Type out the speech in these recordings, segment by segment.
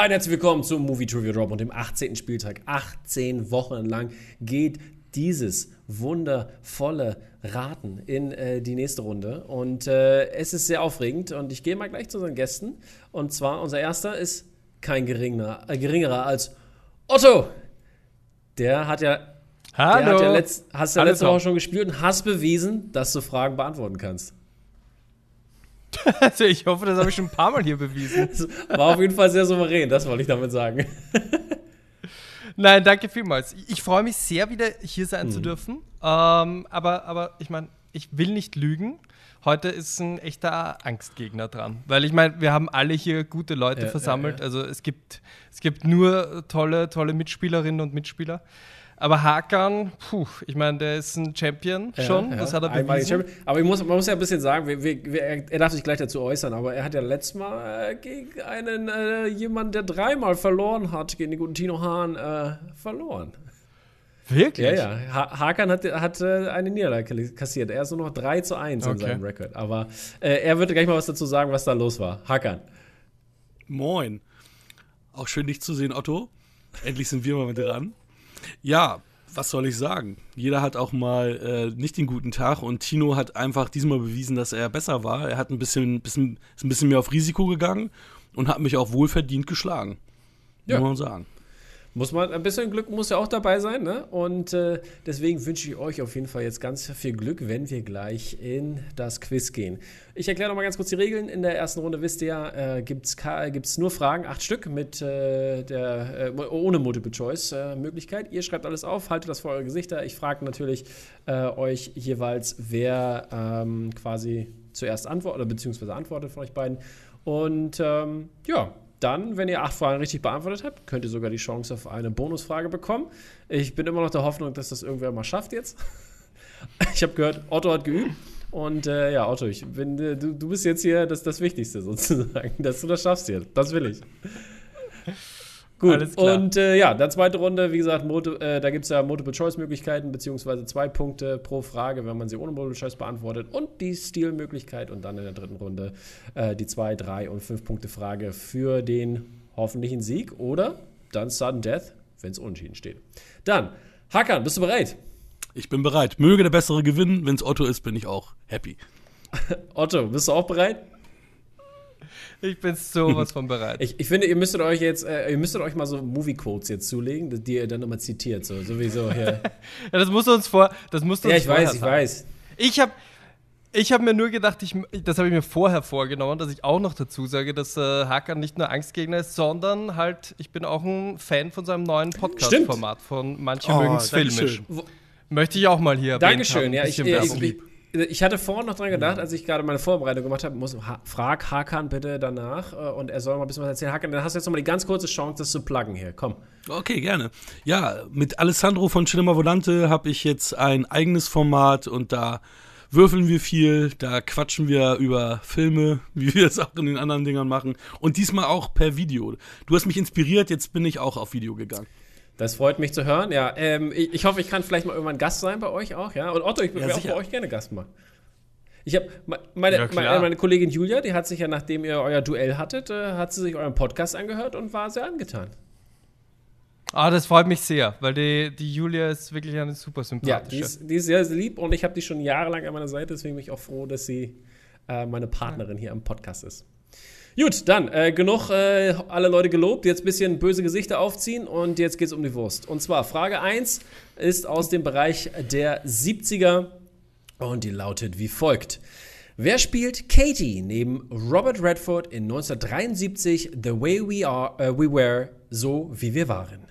Hi und herzlich willkommen zum Movie Trivia Drop und dem 18. Spieltag. 18 Wochen lang geht dieses wundervolle Raten in äh, die nächste Runde. Und äh, es ist sehr aufregend und ich gehe mal gleich zu unseren Gästen. Und zwar unser erster ist kein geringer, äh, geringerer als Otto. Der hat ja, Hallo. Der hat ja letzt, hast ja letzte. Woche schon gespielt und hast bewiesen, dass du Fragen beantworten kannst. Also ich hoffe, das habe ich schon ein paar Mal hier bewiesen. War auf jeden Fall sehr souverän, das wollte ich damit sagen. Nein, danke vielmals. Ich freue mich sehr, wieder hier sein Mhm. zu dürfen. Ähm, aber, aber ich meine, ich will nicht lügen. Heute ist ein echter Angstgegner dran. Weil ich meine, wir haben alle hier gute Leute Ja, versammelt. ja, Also es gibt, es gibt nur tolle, tolle Mitspielerinnen und Mitspieler. Aber Hakan, puh, ich meine, der ist ein Champion schon. Ja, das ja. hat er bewiesen. Champion. Aber ich muss, man muss ja ein bisschen sagen, wir, wir, er darf sich gleich dazu äußern, aber er hat ja letztes Mal äh, gegen einen äh, jemanden, der dreimal verloren hat, gegen den guten Tino Hahn, äh, verloren. Wirklich? Ja, ja. Ha Hakan hat, hat äh, eine Niederlage kassiert. Er ist nur noch 3 zu 1 in Okay. seinem Rekord. Aber äh, er wird gleich mal was dazu sagen, was da los war. Hakan. Moin. Auch schön, dich zu sehen, Otto. Endlich sind wir mal mit dran. Ja, was soll ich sagen? Jeder hat auch mal äh, nicht den guten Tag und Tino hat einfach diesmal bewiesen, dass er besser war. Er hat ein bisschen, bisschen, ist ein bisschen mehr auf Risiko gegangen und hat mich auch wohlverdient geschlagen. Ja. Muss man sagen. Muss man, ein bisschen Glück muss ja auch dabei sein, ne? Und äh, deswegen wünsche ich euch auf jeden Fall jetzt ganz viel Glück, wenn wir gleich in das Quiz gehen. Ich erkläre noch mal ganz kurz die Regeln. In der ersten Runde wisst ihr ja, äh, gibt es nur Fragen, acht Stück mit äh, der äh, ohne Multiple-Choice-Möglichkeit. Ihr schreibt alles auf, haltet das vor eure Gesichter. Ich frage natürlich äh, euch jeweils, wer ähm, quasi zuerst antwortet oder beziehungsweise antwortet von euch beiden. Und ähm, ja, dann, wenn ihr acht Fragen richtig beantwortet habt, könnt ihr sogar die Chance auf eine Bonusfrage bekommen. Ich bin immer noch der Hoffnung, dass das irgendwer mal schafft jetzt. Ich habe gehört, Otto hat geübt. Und äh, ja, Otto, ich bin, äh, du, du bist jetzt hier das, das Wichtigste sozusagen, dass du das schaffst hier. Das will ich. Gut, Alles klar. und äh, ja, dann zweite Runde, wie gesagt, Multi äh, da gibt es ja Multiple-Choice-Möglichkeiten, beziehungsweise zwei Punkte pro Frage, wenn man sie ohne Multiple-Choice beantwortet und die Stil-Möglichkeit und dann in der dritten Runde äh, die zwei, drei und fünf Punkte Frage für den hoffentlichen Sieg oder dann Sudden Death, wenn es unentschieden steht. Dann, Hakan, bist du bereit? Ich bin bereit. Möge der Bessere gewinnen. Wenn es Otto ist, bin ich auch happy. Otto, bist du auch bereit? Ich bin sowas von bereit. Ich, ich finde, ihr müsstet euch jetzt, äh, ihr müsstet euch mal so Movie-Quotes jetzt zulegen, die ihr dann immer zitiert, so sowieso hier. Ja, das musst du uns vor. Das musst du ja, uns ich weiß, ich sagen. weiß. Ich habe ich hab mir nur gedacht, ich, das habe ich mir vorher vorgenommen, dass ich auch noch dazu sage, dass äh, Hakan nicht nur Angstgegner ist, sondern halt, ich bin auch ein Fan von seinem neuen Podcast-Format von Manche Oh, mögen's filmisch. Dankeschön. Möchte ich auch mal hier Dankeschön, haben, ja. Ich, ich, ich, ich, hatte vorhin noch dran gedacht, als ich gerade meine Vorbereitung gemacht habe, muss, ha, frag Hakan bitte danach äh, und er soll mal ein bisschen was erzählen. Hakan, dann hast du jetzt noch mal die ganz kurze Chance, das zu pluggen hier. Komm. Okay, gerne. Ja, mit Alessandro von Cinema Volante habe ich jetzt ein eigenes Format und da würfeln wir viel, da quatschen wir über Filme, wie wir es auch in den anderen Dingern machen und diesmal auch per Video. Du hast mich inspiriert, jetzt bin ich auch auf Video gegangen. Das freut mich zu hören. Ja, ähm, ich, ich hoffe, ich kann vielleicht mal irgendwann Gast sein bei euch auch, ja. Und Otto, ich würde Ja, auch bei euch gerne Gast machen. Ich habe meine, Ja, meine, meine Kollegin Julia, die hat sich ja, nachdem ihr euer Duell hattet, äh, hat sie sich euren Podcast angehört und war sehr angetan. Ah, das freut mich sehr, weil die, die Julia ist wirklich eine super Ja, sympathische. die ist, die ist sehr, sehr lieb und ich habe die schon jahrelang an meiner Seite, deswegen bin ich auch froh, dass sie äh, meine Partnerin hier am Podcast ist. Gut, dann äh, genug äh, alle Leute gelobt, jetzt ein bisschen böse Gesichter aufziehen und jetzt geht's um die Wurst. Und zwar Frage 1 ist aus dem Bereich der 70er und die lautet wie folgt. Wer spielt Katie neben Robert Redford in 1973 The Way We, are, äh, we Were, so wie wir waren?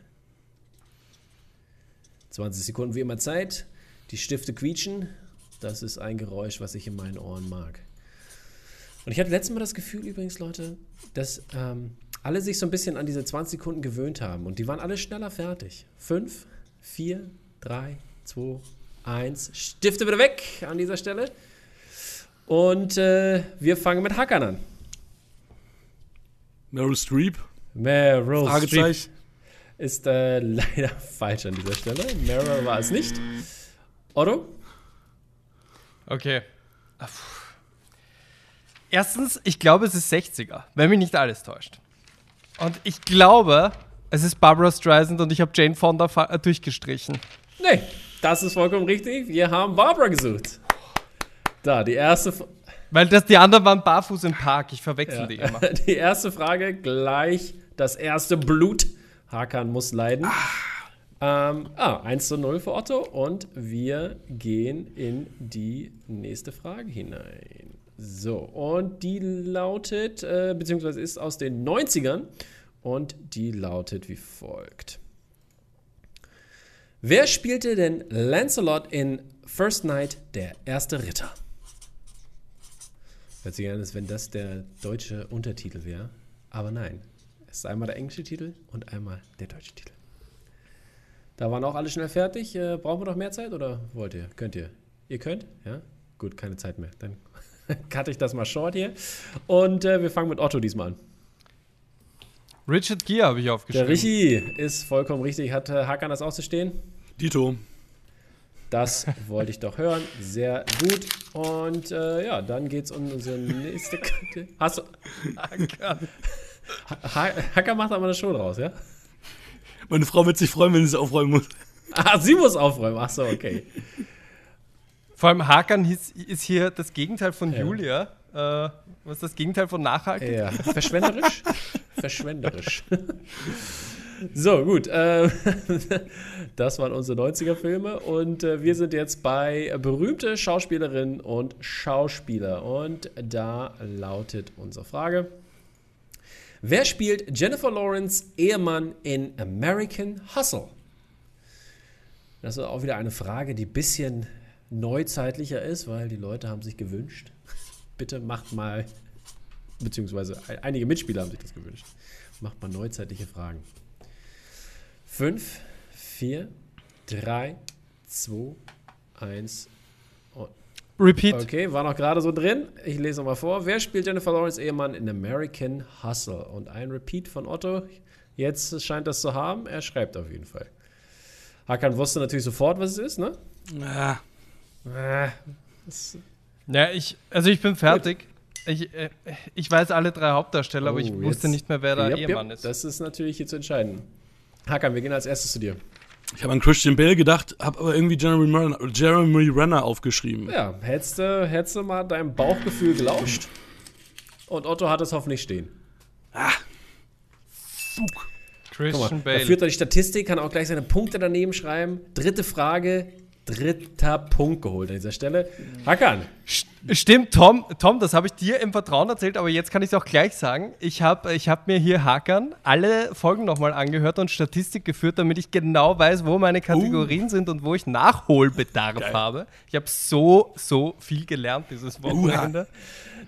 20 Sekunden wie immer Zeit. Die Stifte quietschen. Das ist ein Geräusch, was ich in meinen Ohren mag. Und ich hatte letztes Mal das Gefühl übrigens, Leute, dass ähm, alle sich so ein bisschen an diese 20 Sekunden gewöhnt haben. Und die waren alle schneller fertig. 5, 4, 3, 2, 1. Stifte bitte weg an dieser Stelle. Und äh, wir fangen mit Hackern an. Meryl Streep, Meryl Streep Fragezeichen. ist äh, leider falsch an dieser Stelle. Meryl war es nicht. Otto? Okay. Puh. Erstens, ich glaube, es ist 60er, wenn mich nicht alles täuscht. Und ich glaube, es ist Barbara Streisand und ich habe Jane Fonda äh, durchgestrichen. Nee, das ist vollkommen richtig. Wir haben Barbara gesucht. Da, die erste. F Weil das, die anderen waren barfuß im Park. Ich verwechsel ja. die immer. Die erste Frage gleich das erste Blut. Hakan muss leiden. Ähm, ah, 1 zu 0 für Otto und wir gehen in die nächste Frage hinein. So, und die lautet, äh, beziehungsweise ist aus den 90ern und die lautet wie folgt. Wer spielte denn Lancelot in First Night, der erste Ritter? Hört sich an, als wenn das der deutsche Untertitel wäre. Aber nein, es ist einmal der englische Titel und einmal der deutsche Titel. Da waren auch alle schnell fertig. Äh, brauchen wir noch mehr Zeit oder wollt ihr? Könnt ihr? Ihr könnt? Ja? Gut, keine Zeit mehr. Dann cutte ich das mal short hier. Und äh, wir fangen mit Otto diesmal an. Richard Gere habe ich aufgeschrieben. Der Richi ist vollkommen richtig. Hat äh, Hakan das auszustehen? Dito. Das wollte ich doch hören. Sehr gut. Und äh, ja, dann geht es um unsere nächste Karte. Hast du. Hakan. Hacker macht aber eine Show draus, ja? Meine Frau wird sich freuen, wenn sie es aufräumen muss. Ah, sie muss aufräumen. Ach so, okay. Vor allem Hakan ist, ist hier das Gegenteil von ja. Julia. Äh, was ist das Gegenteil von nachhaltig? Ja, verschwenderisch. verschwenderisch. so, gut. Äh, das waren unsere 90er-Filme und äh, wir sind jetzt bei berühmte Schauspielerinnen und Schauspieler. Und da lautet unsere Frage. Wer spielt Jennifer Lawrence Ehemann in American Hustle? Das ist auch wieder eine Frage, die ein bisschen neuzeitlicher ist, weil die Leute haben sich gewünscht. Bitte macht mal, beziehungsweise einige Mitspieler haben sich das gewünscht. Macht mal neuzeitliche Fragen. 5, 4, 3, 2, 1 Repeat. Okay, war noch gerade so drin. Ich lese nochmal vor. Wer spielt Jennifer Lawrence Ehemann in American Hustle? Und ein Repeat von Otto. Jetzt scheint das zu haben. Er schreibt auf jeden Fall. Hakan wusste natürlich sofort, was es ist, ne? Ja. Äh, ja, ich, also ich bin fertig. Ich, äh, ich weiß alle drei Hauptdarsteller, oh, aber ich wusste jetzt, nicht mehr, wer der yep, Ehemann yep. ist. Das ist natürlich hier zu entscheiden. Hakan, wir gehen als erstes zu dir. Ich habe an Christian Bale gedacht, habe aber irgendwie Jeremy Renner, Jeremy Renner aufgeschrieben. Ja, hättest du, hättest du mal deinem Bauchgefühl gelauscht. Und Otto hat es hoffentlich stehen. Ah. Fuck. Christian mal, Bale. Da führt er die Statistik, kann auch gleich seine Punkte daneben schreiben. Dritte Frage dritter Punkt geholt an dieser Stelle. Hackern. Stimmt, Tom, Tom, das habe ich dir im Vertrauen erzählt, aber jetzt kann ich es auch gleich sagen. Ich habe ich hab mir hier Hackern alle Folgen nochmal angehört und Statistik geführt, damit ich genau weiß, wo meine Kategorien uh. sind und wo ich Nachholbedarf Geil. habe. Ich habe so, so viel gelernt dieses Wochenende.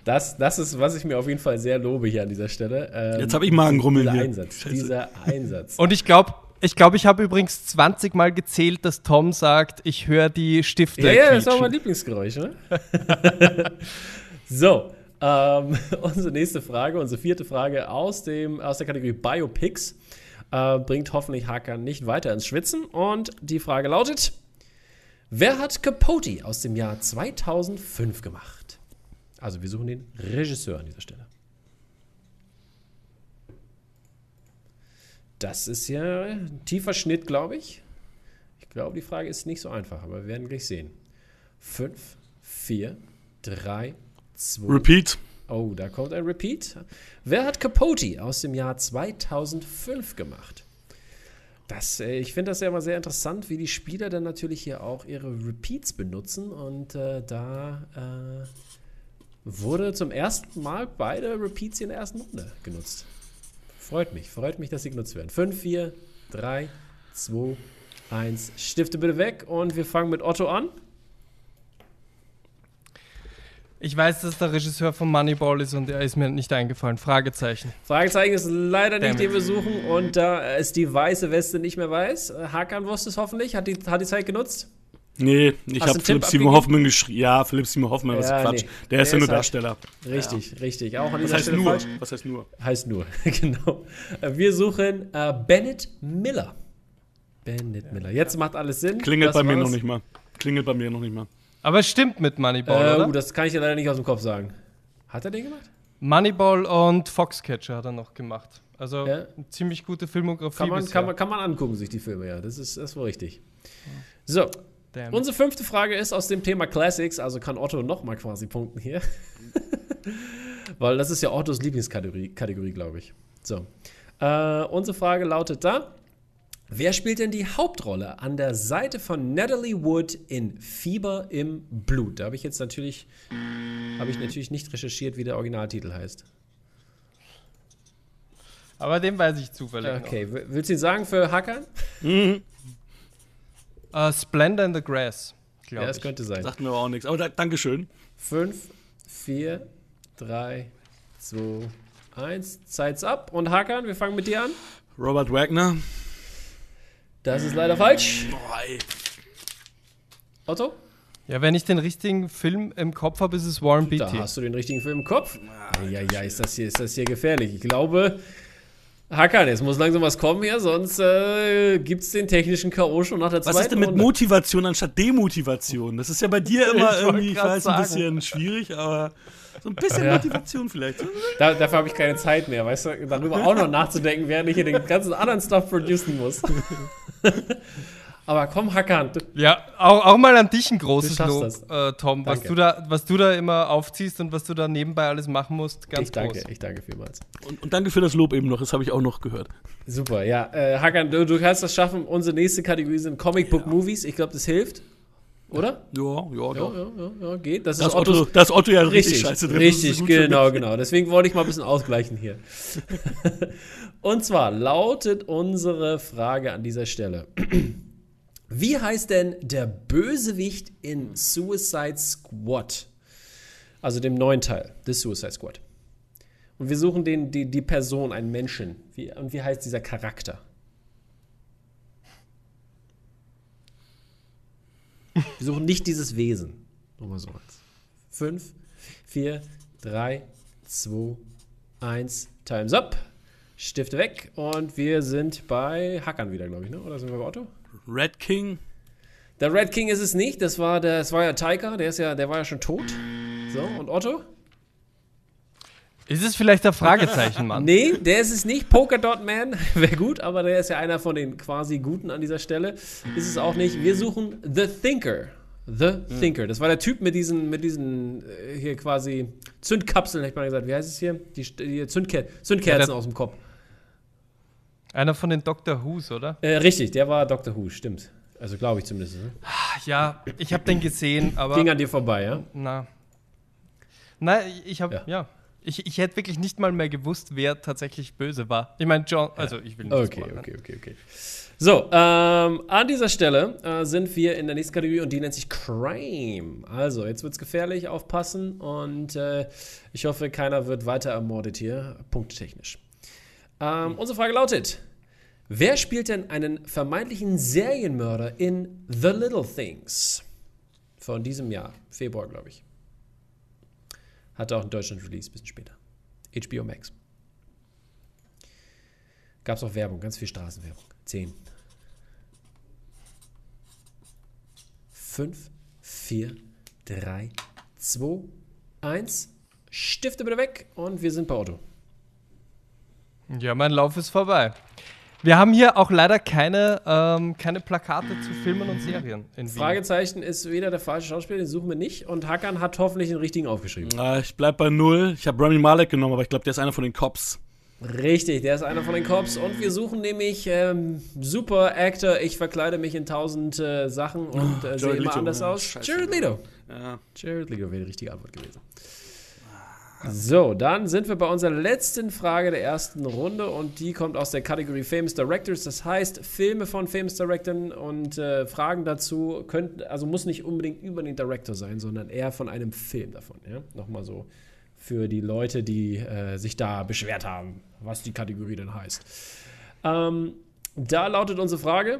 Das, das ist, was ich mir auf jeden Fall sehr lobe hier an dieser Stelle. Ähm, Jetzt habe ich Magengrummeln dieser Einsatz, dieser Einsatz. Und ich glaube, ich glaube, ich habe übrigens 20 Mal gezählt, dass Tom sagt, ich höre die Stifte. Ja, ja, das ist auch mein Lieblingsgeräusch, ne? so, ähm, unsere nächste Frage, unsere vierte Frage aus, dem, aus der Kategorie Biopics äh, bringt hoffentlich Hakan nicht weiter ins Schwitzen. Und die Frage lautet: Wer hat Capote aus dem Jahr 2005 gemacht? Also, wir suchen den Regisseur an dieser Stelle. Das ist ja ein tiefer Schnitt, glaube ich. Ich glaube, die Frage ist nicht so einfach, aber wir werden gleich sehen. 5, 4, 3, 2. Repeat. Oh, da kommt ein Repeat. Wer hat Capote aus dem Jahr 2005 gemacht? Das, äh, ich finde das ja immer sehr interessant, wie die Spieler dann natürlich hier auch ihre Repeats benutzen. Und äh, da äh, wurde zum ersten Mal beide Repeats in der ersten Runde genutzt. Freut mich, freut mich, dass sie genutzt werden. 5, 4, 3, 2, 1. Stifte bitte weg und wir fangen mit Otto an. Ich weiß, dass der Regisseur von Moneyball ist und er ist mir nicht eingefallen. Fragezeichen. Fragezeichen ist leider nicht, den wir suchen. Und da ist die weiße Weste nicht mehr weiß. Hakan wusste es hoffentlich. Hat die, hat die Zeit genutzt? Nee, ich habe Philipp Simon Hoffmann geschrieben. Ja, Philipp Simon Hoffmann, was ja, Quatsch. Nee. Der, Der ist ja nur halt Darsteller. Richtig, ja. richtig. Auch an was heißt Stelle nur? Falsch. Was heißt nur? Heißt nur, genau. Wir suchen äh, Bennett Miller. Bennett ja. Miller. Jetzt macht alles Sinn. Klingelt das bei mir noch nicht mal. Klingelt bei mir noch nicht mal. Aber es stimmt mit Moneyball, äh, oder? Uh, das kann ich dir leider nicht aus dem Kopf sagen. Hat er den gemacht? Moneyball und Foxcatcher hat er noch gemacht. Also ja. ziemlich gute Filmografie. Kann man, kann, man, kann man angucken, sich die Filme, ja. Das ist, das ist wohl richtig. So, Damn. unsere fünfte Frage ist aus dem Thema Classics, also kann Otto nochmal quasi punkten hier. Weil das ist ja Ottos Lieblingskategorie, Kategorie, glaube ich. So. Äh, unsere Frage lautet da: Wer spielt denn die Hauptrolle an der Seite von Natalie Wood in Fieber im Blut? Da habe ich jetzt natürlich, habe ich natürlich nicht recherchiert, wie der Originaltitel heißt. Aber den weiß ich zufällig. Okay, noch. willst du ihn sagen für Hackern? Mhm. Uh, Splendor in the Grass. Ja, das ich. könnte sein. Sagt mir aber auch nichts. Aber da, Dankeschön. Fünf, vier, drei, zwei, eins. Zeit's ab. Und Hakan, wir fangen mit dir an. Robert Wagner. Das ist leider falsch. Otto? Ja, wenn ich den richtigen Film im Kopf habe, ist es Warren Beatty. Da hast du den richtigen Film im Kopf? Ja, ja, ist das hier, ist das hier gefährlich. Ich glaube, Hakan, jetzt muss langsam was kommen hier, sonst äh, gibt es den technischen K.O. schon nach der zweiten Was ist denn mit Runde? Motivation anstatt Demotivation? Das ist ja bei dir immer ich irgendwie, ich weiß, ein bisschen schwierig, aber so ein bisschen ja. Motivation vielleicht. Da, dafür habe ich keine Zeit mehr, weißt du, darüber auch noch nachzudenken, während ich hier den ganzen anderen Stuff producen muss. Aber komm, Hackern. Ja, auch, auch, mal an dich ein großes Lob, äh, Tom, was du, da, was du da immer aufziehst und was du da nebenbei alles machen musst. Ganz ich danke, groß. ich danke vielmals. Und, und, danke für das Lob eben noch, das habe ich auch noch gehört. Super, ja. Äh, Hakan, du, du, kannst das schaffen. Unsere nächste Kategorie sind Comic Book ja. Movies. Ich glaube, das hilft. Oder? Ja, ja, ja. ja, ja, ja geht. Das, das ist Otto, das Otto ja richtig, richtig scheiße drin. Richtig, genau, genau. Deswegen wollte ich mal ein bisschen ausgleichen hier. Und zwar lautet unsere Frage an dieser Stelle. Wie heißt denn der Bösewicht in Suicide Squad? Also dem neuen Teil des Suicide Squad. Und wir suchen den, die, die Person, einen Menschen. Wie, und wie heißt dieser Charakter? Wir suchen nicht dieses Wesen. Nochmal so eins. Fünf, vier, drei, zwei, eins. Time's up. Stifte weg. Und wir sind bei Hackern wieder, glaube ich, ne? Oder sind wir bei Otto? Red King? Der Red King ist es nicht. Das war, der, das war ja Taika, der, ist ja, der war ja schon tot. So, und Otto? Ist es vielleicht der Fragezeichen, Mann? nee, der ist es nicht. Polka Dot Man wäre gut, aber der ist ja einer von den quasi Guten an dieser Stelle. Ist es auch nicht. Wir suchen The Thinker. The mhm. Thinker. Das war der Typ mit diesen, mit diesen äh, hier quasi Zündkapseln, hätte ich mal gesagt. Wie heißt es hier? Die, die Zündker Zündkerzen ja, aus dem Kopf. Einer von den Doctor Who's, oder? Äh, richtig, der war Doctor Who, stimmt. Also glaube ich zumindest. Ne? Ja, ich habe den gesehen, aber. Ging an dir vorbei, ja? Na. Na, ich habe, ja. ja. Ich, ich hätte wirklich nicht mal mehr gewusst, wer tatsächlich böse war. Ich meine, John, also ich will nicht Okay, spoilern. okay, okay, okay. So, ähm, an dieser Stelle äh, sind wir in der nächsten Kategorie und die nennt sich Crime. Also, jetzt wird es gefährlich, aufpassen und äh, ich hoffe, keiner wird weiter ermordet hier, punktetechnisch. Ähm, unsere Frage lautet: Wer spielt denn einen vermeintlichen Serienmörder in The Little Things? Von diesem Jahr, Februar, glaube ich. Hatte auch in Deutschland Release, ein bisschen später. HBO Max. Gab es auch Werbung, ganz viel Straßenwerbung. 10. 5, 4, 3, 2, 1. Stifte bitte weg und wir sind bei Otto. Ja, mein Lauf ist vorbei. Wir haben hier auch leider keine, ähm, keine Plakate zu Filmen und Serien. In Fragezeichen ist wieder der falsche Schauspieler, den suchen wir nicht. Und Hakan hat hoffentlich den richtigen aufgeschrieben. Ah, ich bleib bei null. Ich habe Rami Malek genommen, aber ich glaube, der ist einer von den Cops. Richtig, der ist einer von den Cops. Und wir suchen nämlich ähm, super Actor. Ich verkleide mich in tausend äh, Sachen und äh, sehe immer anders aus. Jared Leto. Ja. Jared Leto wäre die richtige Antwort gewesen. So, dann sind wir bei unserer letzten Frage der ersten Runde und die kommt aus der Kategorie Famous Directors. Das heißt, Filme von Famous Directors und äh, Fragen dazu könnten, also muss nicht unbedingt über den Director sein, sondern eher von einem Film davon. Ja? Nochmal so für die Leute, die äh, sich da beschwert haben, was die Kategorie denn heißt. Ähm, da lautet unsere Frage.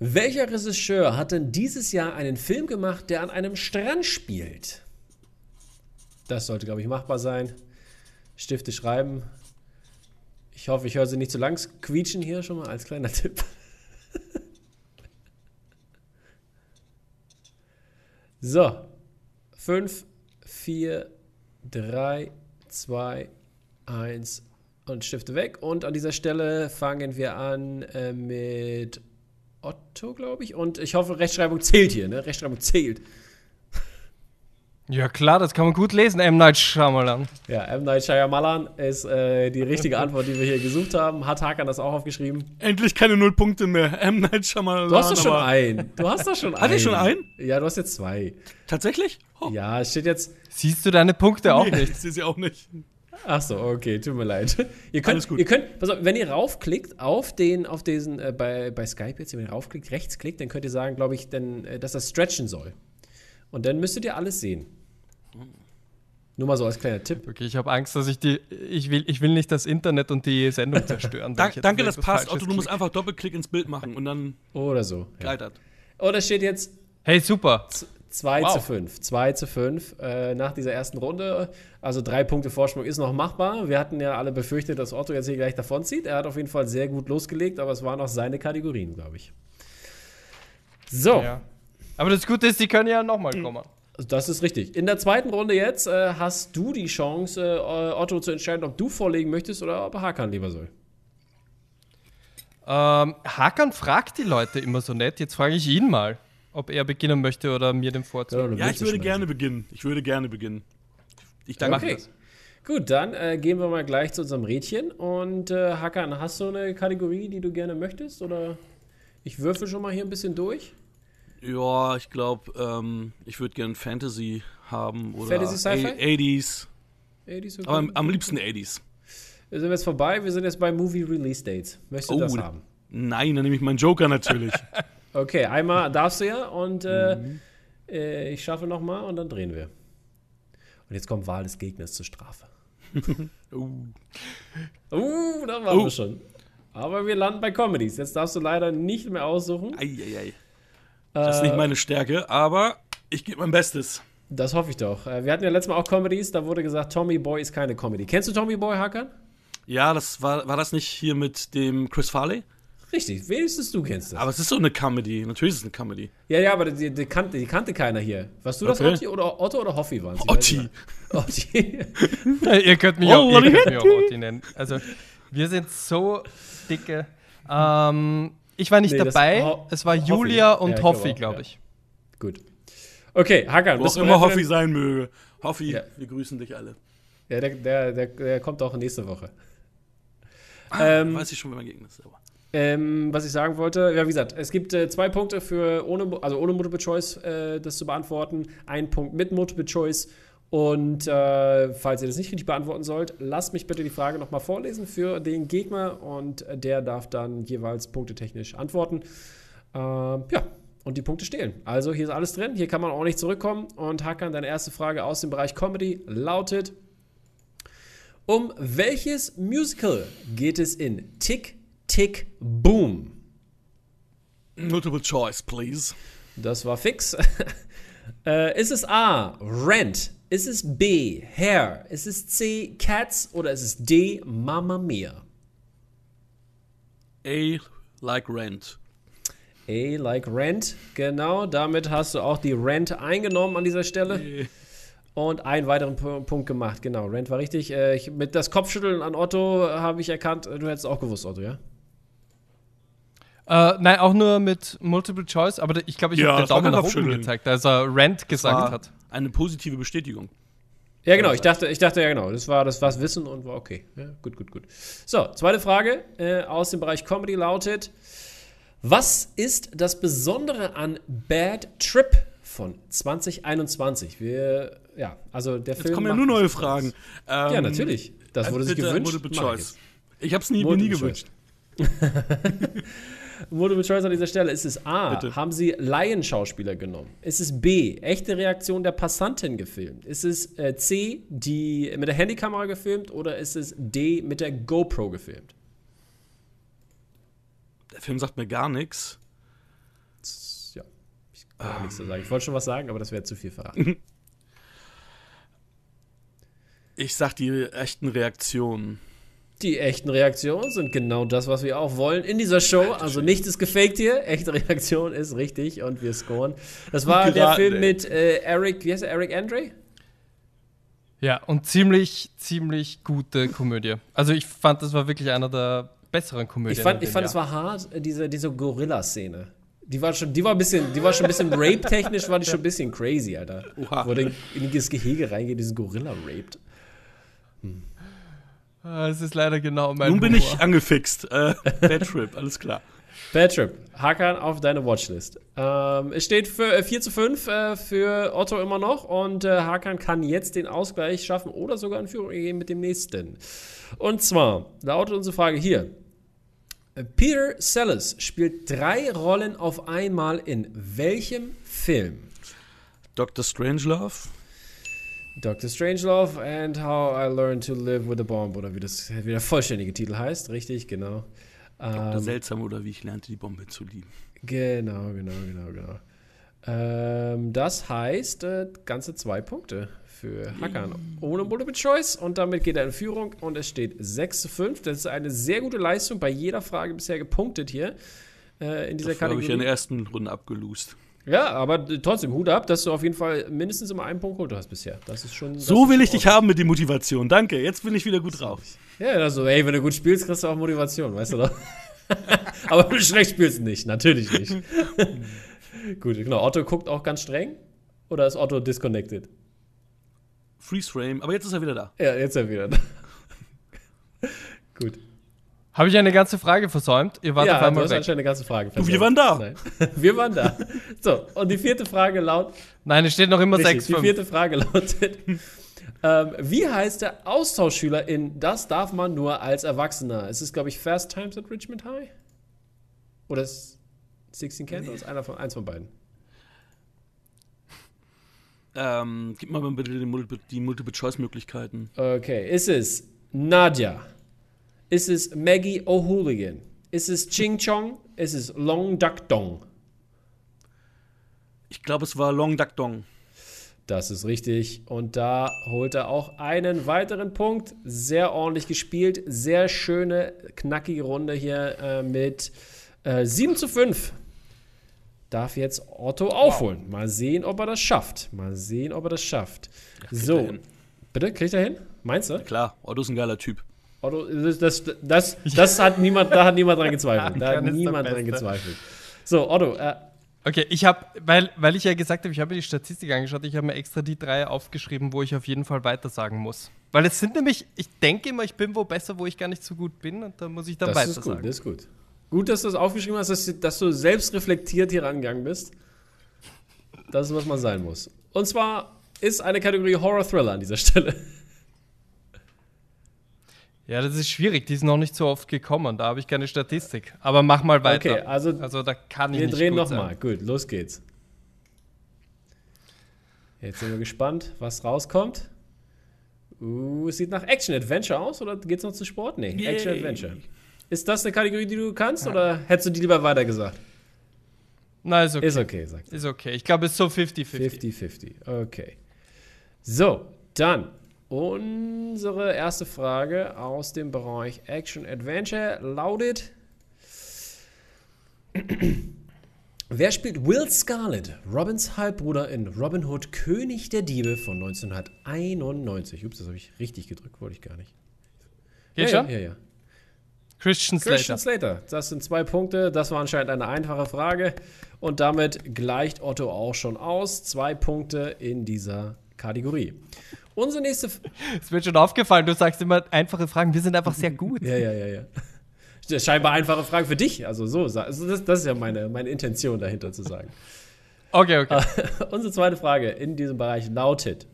Welcher Regisseur hat denn dieses Jahr einen Film gemacht, der an einem Strand spielt? Das sollte, glaube ich, machbar sein. Stifte schreiben. Ich hoffe, ich höre sie nicht zu lang quietschen hier schon mal als kleiner Tipp. so. 5, 4, 3, 2, 1. Und Stifte weg. Und an dieser Stelle fangen wir an äh, mit Otto, glaube ich. Und ich hoffe, Rechtschreibung zählt hier, ne? Rechtschreibung zählt. Ja, klar, das kann man gut lesen, M. Night Shyamalan. Ja, M. Night Shyamalan ist äh, die richtige Antwort, die wir hier gesucht haben. Hat Hakan das auch aufgeschrieben? Endlich keine Nullpunkte mehr. M. Night Shyamalan. Du hast doch schon einen. Du hast doch schon einen. Hatte ich schon einen? Ja, du hast jetzt zwei. Tatsächlich? Oh. Ja, es steht jetzt. Siehst du deine Punkte auch nee, nicht? Ich sehe sie auch nicht. Ach so, okay, tut mir leid. Ihr könnt, Alles gut. Ihr könnt, pass auf, wenn ihr raufklickt auf den, auf diesen, äh, bei, bei Skype jetzt, wenn ihr raufklickt, rechtsklickt, dann könnt ihr sagen, glaube ich, denn, äh, dass das stretchen soll. Und dann müsstet ihr alles sehen. Nur mal so als kleiner Tipp. Okay, ich habe Angst, dass ich die. Ich will, ich will nicht das Internet und die Sendung zerstören. Dank, danke, das passt. Otto, du musst einfach Doppelklick ins Bild machen und dann. Oder so. Gleitert. Ja. Oder steht jetzt. Hey, super. 2 wow. zu 5. 2 zu 5 äh, nach dieser ersten Runde. Also drei Punkte Vorsprung ist noch machbar. Wir hatten ja alle befürchtet, dass Otto jetzt hier gleich davonzieht. Er hat auf jeden Fall sehr gut losgelegt, aber es waren auch seine Kategorien, glaube ich. So. Ja. Aber das Gute ist, die können ja nochmal kommen. Das ist richtig. In der zweiten Runde jetzt äh, hast du die Chance, äh, Otto zu entscheiden, ob du vorlegen möchtest oder ob Hakan lieber soll. Ähm, Hakan fragt die Leute immer so nett. Jetzt frage ich ihn mal, ob er beginnen möchte oder mir den Vorzug. Ja, ja ich würde gerne beginnen. Ich würde gerne beginnen. Ich danke okay. Das. Gut, dann äh, gehen wir mal gleich zu unserem Rädchen. Und äh, Hakan, hast du eine Kategorie, die du gerne möchtest? Oder ich würfel schon mal hier ein bisschen durch. Ja, ich glaube, ähm, ich würde gerne Fantasy haben oder Fantasy Sci-Fi? 80s. 80s okay. Aber am, am, liebsten 80s. Wir sind jetzt vorbei, wir sind jetzt bei Movie Release Dates. Möchtest du oh, das haben? Nein, dann nehme ich meinen Joker natürlich. okay, einmal darfst du ja und äh, mhm. äh, ich schaffe nochmal und dann drehen wir. Und jetzt kommt Wahl des Gegners zur Strafe. uh. uh, da waren uh. wir schon. Aber wir landen bei Comedies. Jetzt darfst du leider nicht mehr aussuchen. Eieiei. Ei, ei. Das ist nicht äh, meine Stärke, aber ich gebe mein Bestes. Das hoffe ich doch. Äh, wir hatten ja letztes Mal auch Comedies, da wurde gesagt, Tommy Boy ist keine Comedy. Kennst du Tommy Boy, Hakan? Ja, das war, war das nicht hier mit dem Chris Farley? Richtig, wenigstens du kennst das. Aber es ist so eine Comedy. Natürlich ist es eine Comedy. Ja, ja, aber die, die, kannte, die kannte keiner hier. Warst du okay. das, Otti oder Otto oder Hoffi waren Otti. Otti. ihr könnt mich, oh, auch, ihr könnt mich auch Otti nennen. Also, wir sind so dicke. Ähm, ich war nicht nee, dabei. Es war Hoffi. Julia und ja, Hoffi, glaube ich. Gut. Okay, Hakan. Wo auch immer Hoffi sein möge. Hoffi, ja. wir grüßen dich alle. Ja, der, der, der, der kommt auch nächste Woche. Ah, ähm, weiß ich schon, wie mein Gegner ist. Aber. Ähm, was ich sagen wollte, ja, wie gesagt, es gibt äh, zwei Punkte für ohne, also ohne Multiple Choice äh, das zu beantworten, ein Punkt mit Multiple Choice und äh, falls ihr das nicht richtig beantworten sollt, lasst mich bitte die Frage nochmal vorlesen für den Gegner und der darf dann jeweils punktetechnisch antworten. Äh, ja, und die Punkte stehlen. Also hier ist alles drin, hier kann man auch nicht zurückkommen. Und Hakan, deine erste Frage aus dem Bereich Comedy lautet: Um welches Musical geht es in Tick, Tick, Boom? Multiple Choice, please. Das war fix. äh, ist es A. Rent? Ist es B, Hair? Ist es C, Cats? Oder ist es D, Mamma Mia? A, like Rent. A, like Rent. Genau, damit hast du auch die Rent eingenommen an dieser Stelle. Nee. Und einen weiteren P Punkt gemacht. Genau, Rent war richtig. Äh, ich, mit das Kopfschütteln an Otto habe ich erkannt, du hättest auch gewusst, Otto, ja? Äh, nein, auch nur mit Multiple Choice, aber ich glaube, ich ja, habe den Daumen nach oben gezeigt, als er Rent gesagt hat. Eine positive Bestätigung. Ja, genau, ich dachte, ich dachte ja genau, das war das war's Wissen und war okay. Ja, gut, gut, gut. So, zweite Frage äh, aus dem Bereich Comedy lautet: Was ist das Besondere an Bad Trip von 2021? Wir, ja, also der Jetzt Film. Jetzt kommen ja nur neue Fragen. Ähm, ja, natürlich. Das wurde sich gewünscht. Ich habe es nie, nie gewünscht. Multiple Choice an dieser Stelle. Ist es A, Bitte. haben sie Laienschauspieler genommen? Ist es B, echte Reaktion der Passantin gefilmt? Ist es äh, C, die mit der Handykamera gefilmt? Oder ist es D, mit der GoPro gefilmt? Der Film sagt mir gar nichts. Ja, ich kann um. nichts zu sagen. Ich wollte schon was sagen, aber das wäre zu viel verraten. ich sag die echten Reaktionen. Die echten Reaktionen sind genau das, was wir auch wollen in dieser Show. Also nichts ist gefaked hier. Echte Reaktion ist richtig und wir scoren. Das war Geraten, der Film ey. mit äh, Eric, wie heißt er, Eric Andre? Ja, und ziemlich, ziemlich gute Komödie. Also ich fand, das war wirklich einer der besseren Komödien. Ich fand, ich fand es war hart, äh, diese, diese Gorilla-Szene. Die war schon, die war ein bisschen, die war schon ein bisschen rape-technisch, war die schon ein bisschen crazy, Alter. Oha. Wo der in das Gehege reingeht, diesen Gorilla raped. Hm. Es ist leider genau mein Nun bin Humor. ich angefixt. Äh, Bad Trip, alles klar. Bad Trip. Hakan auf deine Watchlist. Ähm, es steht für äh, 4 zu 5 äh, für Otto immer noch und äh, Hakan kann jetzt den Ausgleich schaffen oder sogar in Führung gehen mit dem nächsten. Und zwar lautet unsere Frage hier. Peter Sellers spielt drei Rollen auf einmal in welchem Film? Dr. Strangelove. Dr. Strangelove and How I Learned to Live with a Bomb oder wie, das, wie der vollständige Titel heißt, richtig, genau. Dr. Ähm, Seltsam oder wie ich lernte die Bombe zu lieben. Genau, genau, genau, genau. Ähm, das heißt, äh, ganze zwei Punkte für Hakan ohne Multiple Choice und damit geht er in Führung und es steht 6 zu 5. Das ist eine sehr gute Leistung, bei jeder Frage bisher gepunktet hier äh, in dieser Dafür Kategorie. habe ich in der ersten Runde abgelost. Ja, aber trotzdem Hut ab, dass du auf jeden Fall mindestens immer einen Punkt geholt hast bisher. Das ist schon. So will ich dich haben mit der Motivation. Danke, jetzt bin ich wieder gut drauf. Ja, also, ey, wenn du gut spielst, kriegst du auch Motivation, weißt du doch. aber wenn du schlecht spielst, nicht. Natürlich nicht. gut, genau. Otto guckt auch ganz streng. Oder ist Otto disconnected? Freeze Frame, aber jetzt ist er wieder da. Ja, jetzt ist er wieder da. Gut. Habe ich eine ganze Frage versäumt? Ihr wart ja, auf einmal du hast weg. eine ganze Frage versäumt. Du, wir waren da. Nein. Wir waren da. So, und die vierte Frage lautet. Nein, es steht noch immer richtig, 6. Die vierte Frage lautet: ähm, Wie heißt der Austauschschüler in Das darf man nur als Erwachsener? Es ist, glaube ich, Fast Times at Richmond High? Oder ist 16 Candles? Einer von, eins von beiden. Ähm, gib mal bitte die, Multiple, die Multiple-Choice-Möglichkeiten. Okay, ist es Nadja? Ist es Maggie O'Hooligan? Ist es Ching Chong? Ist es Long Duck Dong? Ich glaube, es war Long Duck Dong. Das ist richtig. Und da holt er auch einen weiteren Punkt. Sehr ordentlich gespielt. Sehr schöne, knackige Runde hier äh, mit äh, 7 zu 5 darf jetzt Otto aufholen. Mal sehen, ob er das schafft. Mal sehen, ob er das schafft. Ja, so, bitte, kriegt er hin? Meinst du? Klar, Otto ist ein geiler Typ. Otto, das, das, das, das hat niemand, da hat niemand dran gezweifelt. Da hat niemand dran gezweifelt. So, Otto, äh, Okay, ich habe, weil, weil ich ja gesagt habe, ich habe mir die Statistik angeschaut, ich habe mir extra die drei aufgeschrieben, wo ich auf jeden Fall weitersagen muss. Weil es sind nämlich, ich denke immer, ich bin wo besser, wo ich gar nicht so gut bin und da muss ich dann das weiter ist gut, Das ist gut. Gut, dass du das aufgeschrieben hast, dass, dass du selbst reflektiert hier rangegangen bist. Das ist, was man sein muss. Und zwar ist eine Kategorie Horror-Thriller an dieser Stelle. Ja, das ist schwierig. Die ist noch nicht so oft gekommen. Da habe ich keine Statistik. Aber mach mal weiter. Okay, also, also da kann ich wir nicht drehen nochmal. Gut, los geht's. Jetzt sind wir gespannt, was rauskommt. Uh, es sieht nach Action-Adventure aus oder geht's noch zu Sport? Nee, Action-Adventure. Ist das eine Kategorie, die du kannst, ja. oder hättest du die lieber weiter gesagt? Nein, ist okay. Ist okay, sagt Ist okay. Ich glaube, es ist so 50-50. 50-50, okay. So, dann unsere erste Frage aus dem Bereich Action Adventure lautet: Wer spielt Will Scarlett, Robins Halbbruder in Robin Hood, König der Diebe von 1991? Ups, das habe ich richtig gedrückt, wollte ich gar nicht. Geht ja, schon? Ja, ja. Christian Slater. Christian Slater. Das sind zwei Punkte. Das war anscheinend eine einfache Frage. Und damit gleicht Otto auch schon aus. Zwei Punkte in dieser Kategorie. Unsere nächste. Es wird schon aufgefallen, du sagst immer einfache Fragen. Wir sind einfach sehr gut. ja, ja, ja, ja. Scheinbar einfache Frage für dich. Also so, also das, das ist ja meine, meine Intention dahinter zu sagen. Okay, okay. Unsere zweite Frage in diesem Bereich lautet: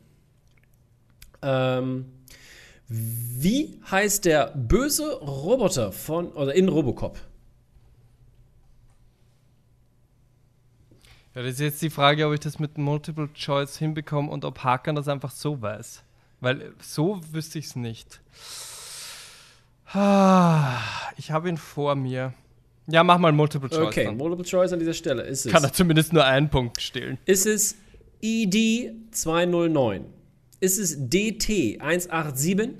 ähm, wie heißt der böse Roboter von oder in Robocop? Ja, das ist jetzt die Frage, ob ich das mit Multiple Choice hinbekomme und ob Hakan das einfach so weiß. Weil so wüsste ich es nicht. Ah, ich habe ihn vor mir. Ja, mach mal Multiple Choice. Okay, dann. Multiple Choice an dieser Stelle. Ist es, Kann er zumindest nur einen Punkt stehlen. Ist es ED 209? Ist es DT 187,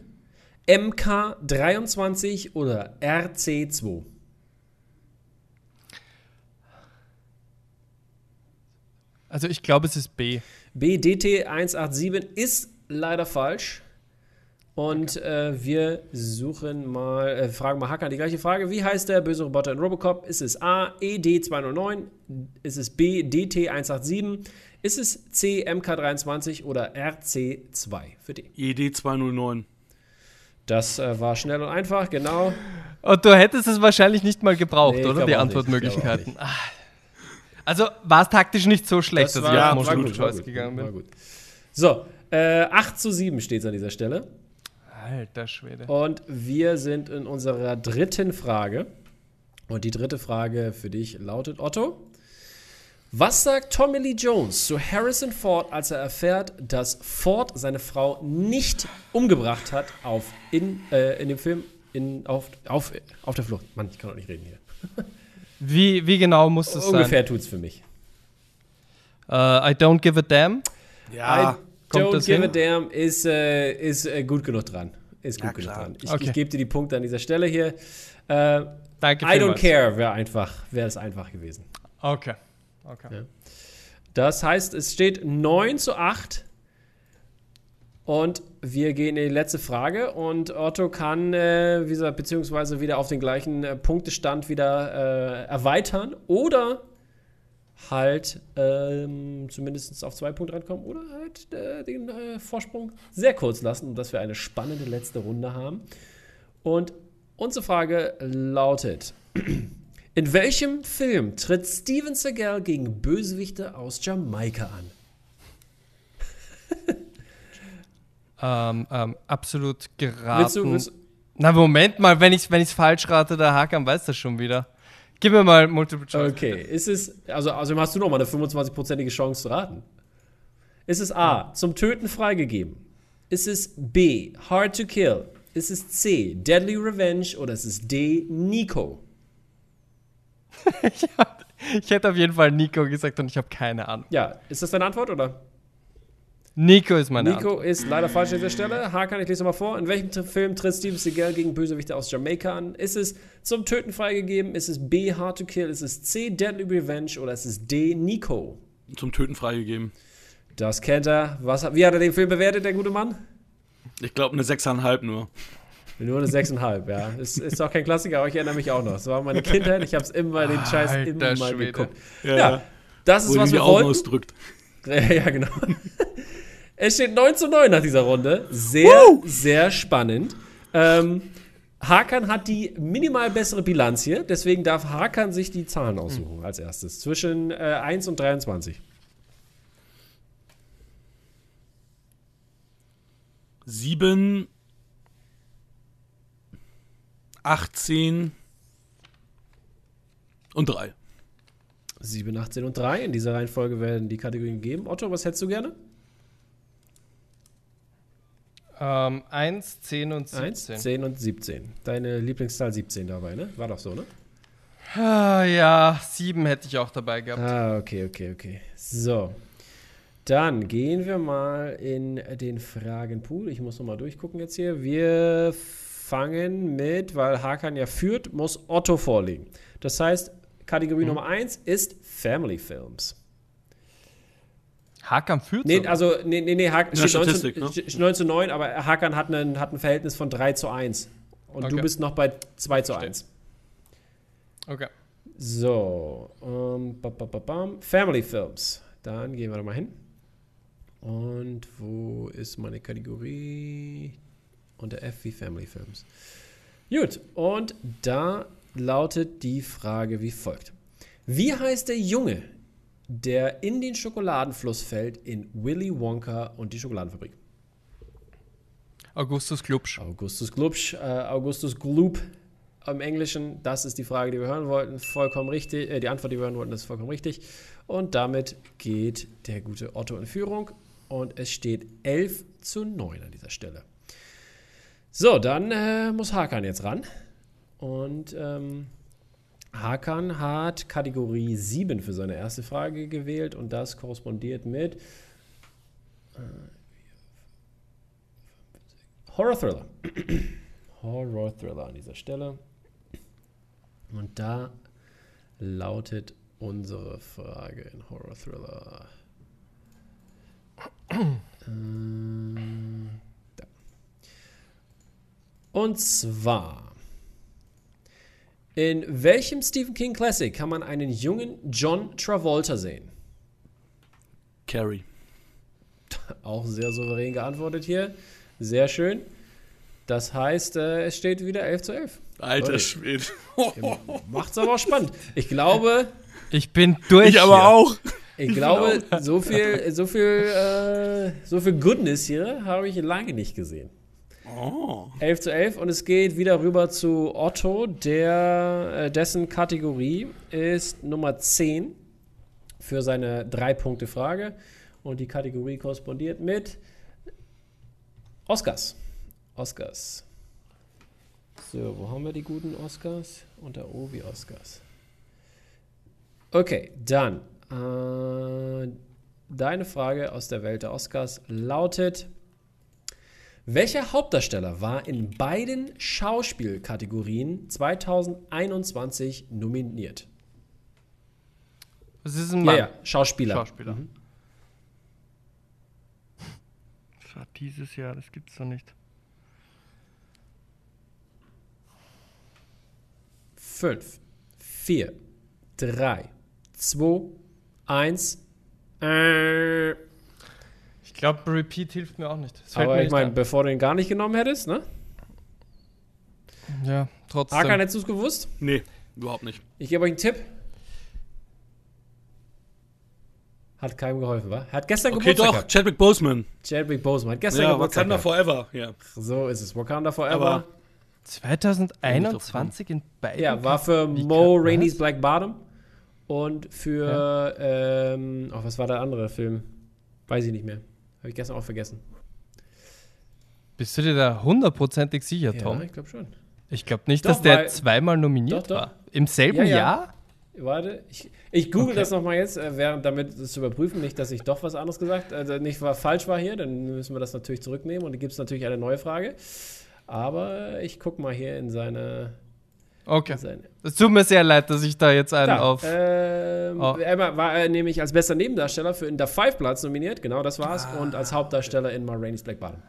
MK 23 oder RC 2? Also ich glaube, es ist B. BDT 187 ist leider falsch. Und okay. äh, wir suchen mal, äh, fragen mal Hacker die gleiche Frage. Wie heißt der böse Roboter in Robocop? Ist es A, ED209? Ist es B, DT187? Ist es C, MK23 oder RC2 für D? ED209. Das äh, war schnell und einfach, genau. Und du hättest es wahrscheinlich nicht mal gebraucht, nee, oder? Die Antwortmöglichkeiten. Ah. Also war es taktisch nicht so schlecht, das dass ich auf Multiple Choice gegangen bin. So, äh, 8 zu 7 steht es an dieser Stelle. Alter Schwede. Und wir sind in unserer dritten Frage. Und die dritte Frage für dich lautet, Otto. Was sagt Tommy Lee Jones zu Harrison Ford, als er erfährt, dass Ford seine Frau nicht umgebracht hat auf in, äh, in dem Film in, auf, auf, auf der Flucht? Mann, ich kann doch nicht reden hier. Wie, wie genau muss das sein? Ungefähr tut es für mich. Uh, I don't give a damn. Ja. I don't give hin? a damn ist, äh, ist äh, gut genug dran. Ist gut ja, genug dran. Ich, okay. ich gebe dir die Punkte an dieser Stelle hier. Äh, Danke I don't care wäre einfach, wäre es einfach gewesen. Okay. Okay. Ja. Das heißt, es steht 9 zu 8. Und wir gehen in die letzte Frage. Und Otto kann, äh, wie gesagt, beziehungsweise wieder auf den gleichen äh, Punktestand wieder äh, erweitern. Oder halt ähm, zumindest auf zwei Punkte rankommen. Oder halt äh, den äh, Vorsprung sehr kurz lassen, dass wir eine spannende letzte Runde haben. Und unsere Frage lautet. In welchem Film tritt Steven Seagal gegen Bösewichte aus Jamaika an? Ähm, ähm, absolut geraten. Willst du, willst Na, Moment mal, wenn ich es wenn falsch rate, der Hakan weiß das schon wieder. Gib mir mal Multiple Choice. Okay, ist es, also, also hast du noch mal eine 25-prozentige Chance zu raten. Ist es A, zum Töten freigegeben? Ist es B, Hard to Kill? Ist es C, Deadly Revenge? Oder ist es D, Nico? ich, hätte auf jeden Fall Nico gesagt und ich habe keine Ahnung. Ja, ist das deine Antwort oder? Nico ist meine Nico Antwort. ist leider falsch an dieser Stelle. Hakan, ich lese mal vor. In welchem Film tritt Steven Seagal gegen Bösewichte aus Jamaika an? Ist es zum Töten freigegeben? Ist es B, Hard to Kill? Ist es C, Deadly Revenge? Oder ist es D, Nico? Zum Töten freigegeben. Das kennt er. Was, wie hat er den Film bewertet, der gute Mann? Ich glaube, eine 6,5 nur. Nur eine 6,5, ja. Ist, ist auch kein Klassiker, aber ich erinnere mich auch noch. Das war meine Kindheit, ich habe es immer, den Scheiß Alter immer mal Schwede. geguckt. Ja, ja, das ist, Wo was wir wollen. ausdrückt. Ja, genau. Es steht 9 zu 9 nach dieser Runde. Sehr, uh! sehr spannend. Ähm, Hakan hat die minimal bessere Bilanz hier, deswegen darf Hakan sich die Zahlen aussuchen als erstes. Zwischen äh, 1 und 23. Sieben 18 und 3. 7, 18 und 3. In dieser Reihenfolge werden die Kategorien gegeben. Otto, was hättest du gerne? Ähm, 1, 10 und 17. 1, 10 und 17. Deine Lieblingszahl 17 dabei, ne? War doch so, ne? Ah, ja, 7 hätte ich auch dabei gehabt. Ah, okay, okay, okay. So. Dann gehen wir mal in den Fragenpool. Ich muss nochmal durchgucken jetzt hier. Wir fangen mit, weil Hakan ja führt, muss Otto vorlegen. Das heißt, Kategorie mhm. Nummer 1 ist Family Films. Hakan führt Nee, also, nee, nee, nee Hakan steht 19, ne? 9 zu 9, aber Hakan hat, einen, hat ein Verhältnis von 3 zu 1. Und okay. du bist noch bei 2 zu 1. Okay. So, um, ba, ba, ba, Family Films. Dann gehen wir da mal hin. Und wo ist meine Kategorie? unter F wie Family Films. Gut, und da lautet die Frage wie folgt. Wie heißt der Junge, der in den Schokoladenfluss fällt in Willy Wonka und die Schokoladenfabrik? Augustus Glubsch. Augustus Glubsch, äh, Augustus Gloop im Englischen. Das ist die Frage, die wir hören wollten. Vollkommen richtig. Äh, die Antwort, die wir hören wollten, ist vollkommen richtig. Und damit geht der gute Otto in Führung. Und es steht 11 zu 9 an dieser Stelle. So, dann äh, muss Hakan jetzt ran. Und ähm, Hakan hat Kategorie 7 für seine erste Frage gewählt und das korrespondiert mit äh, Horror Thriller. Horror Thriller an dieser Stelle. Und da lautet unsere Frage in Horror Thriller. Ähm, und zwar in welchem Stephen King Classic kann man einen jungen John Travolta sehen? Carrie. Auch sehr souverän geantwortet hier. Sehr schön. Das heißt, äh, es steht wieder 11 zu 11. Alter Ui. Schwede. Macht's aber auch spannend. Ich glaube, Ich bin durch. Ich aber hier. auch. ich glaube, so viel, so viel, äh, so viel Goodness hier habe ich lange nicht gesehen. Oh. 11 zu 11 und es geht wieder rüber zu Otto, der, äh, dessen Kategorie ist Nummer 10 für seine 3-Punkte-Frage und die Kategorie korrespondiert mit Oscars. Oscars. So, wo haben wir die guten Oscars? Unter O wie Oscars. Okay, dann äh, deine Frage aus der Welt der Oscars lautet: welcher Hauptdarsteller war in beiden Schauspielkategorien 2021 nominiert? Was ist ein Ja, Mann? ja, Schauspieler. Schauspieler. Das war dieses Jahr, das gibt's doch nicht. Fünf, vier, drei, zwei, eins. Äh, glaube, Repeat hilft mir auch nicht. Das aber mir ich meine, ein. bevor du ihn gar nicht genommen hättest, ne? Ja, trotzdem. Hakan, hättest du es gewusst? Nee, überhaupt nicht. Ich gebe euch einen Tipp. Hat keinem geholfen, wa? Hat gestern Okay, Geburtstag doch, gehabt. Chadwick Boseman. Chadwick Boseman hat gestern Ja, Geburtstag Wakanda gehabt. Forever. Ja. So ist es. Wakanda Forever. Aber- 2021 in beiden. Ja, war für Wie Mo Rainey's was? Black Bottom und für, ähm, oh, was war der andere Film? Weiß ich nicht mehr. Habe ich gestern auch vergessen. Bist du dir da hundertprozentig sicher, Tom? Ja, ich glaube schon. Ich glaube nicht, Doch, dass der weil- zweimal nominiert Doch, doch. war. Im selben Ja, ja. Jahr? Warte, ich, ich google Okay. das nochmal jetzt, äh, während, damit es zu überprüfen, nicht, dass ich doch was anderes gesagt, also nicht war, falsch war hier, dann müssen wir das natürlich zurücknehmen und dann gibt es natürlich eine neue Frage. Aber ich gucke mal hier in seine, Okay. in seine Es tut mir sehr leid, dass ich da jetzt einen Da, auf. ähm, Oh. er war- er nämlich als bester Nebendarsteller für In the Five Platz nominiert, genau das war's, und als Hauptdarsteller in Ma Rainey's Black Bottom.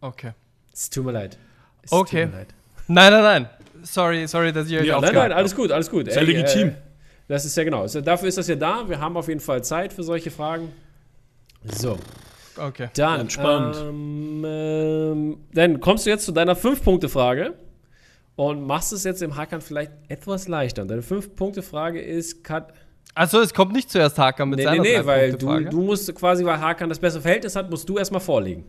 Okay. Es tut mir leid. Es Okay. Tut mir leid. Nein, nein, nein. Sorry, sorry, dass ich euch Ja, Nein, nein, alles gut, alles gut. Sehr legitim. Äh, das ist ja genau. Also dafür ist das ja da. Wir haben auf jeden Fall Zeit für solche Fragen. So. Okay. dann. Entspannt. Ähm, ähm, dann kommst du jetzt zu deiner 5-Punkte-Frage und machst es jetzt im Hackern vielleicht etwas leichter. Und deine 5-Punkte-Frage ist. Kat Also es kommt nicht zuerst Hakan mit nee, nee, seiner nee, weil du, du musst quasi, weil Hakan das bessere Verhältnis hat, musst du erstmal vorlegen.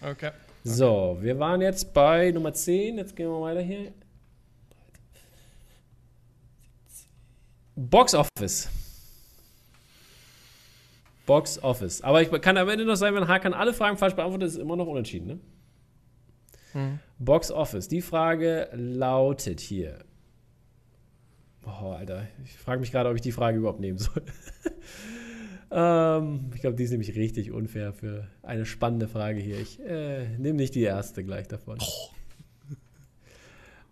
Okay. So, wir waren jetzt bei Nummer 10. Jetzt gehen wir weiter hier. Box Office. Box Office. Aber ich kann am Ende noch sein, wenn Hakan alle Fragen falsch beantwortet, ist es immer noch unentschieden, ne? Box Office. Die Frage lautet hier. Oh, Alter. Ich frage mich gerade, ob ich die Frage überhaupt nehmen soll. ähm, ich glaube, die ist nämlich richtig unfair für eine spannende Frage hier. Ich äh, nehme nicht die erste gleich davon.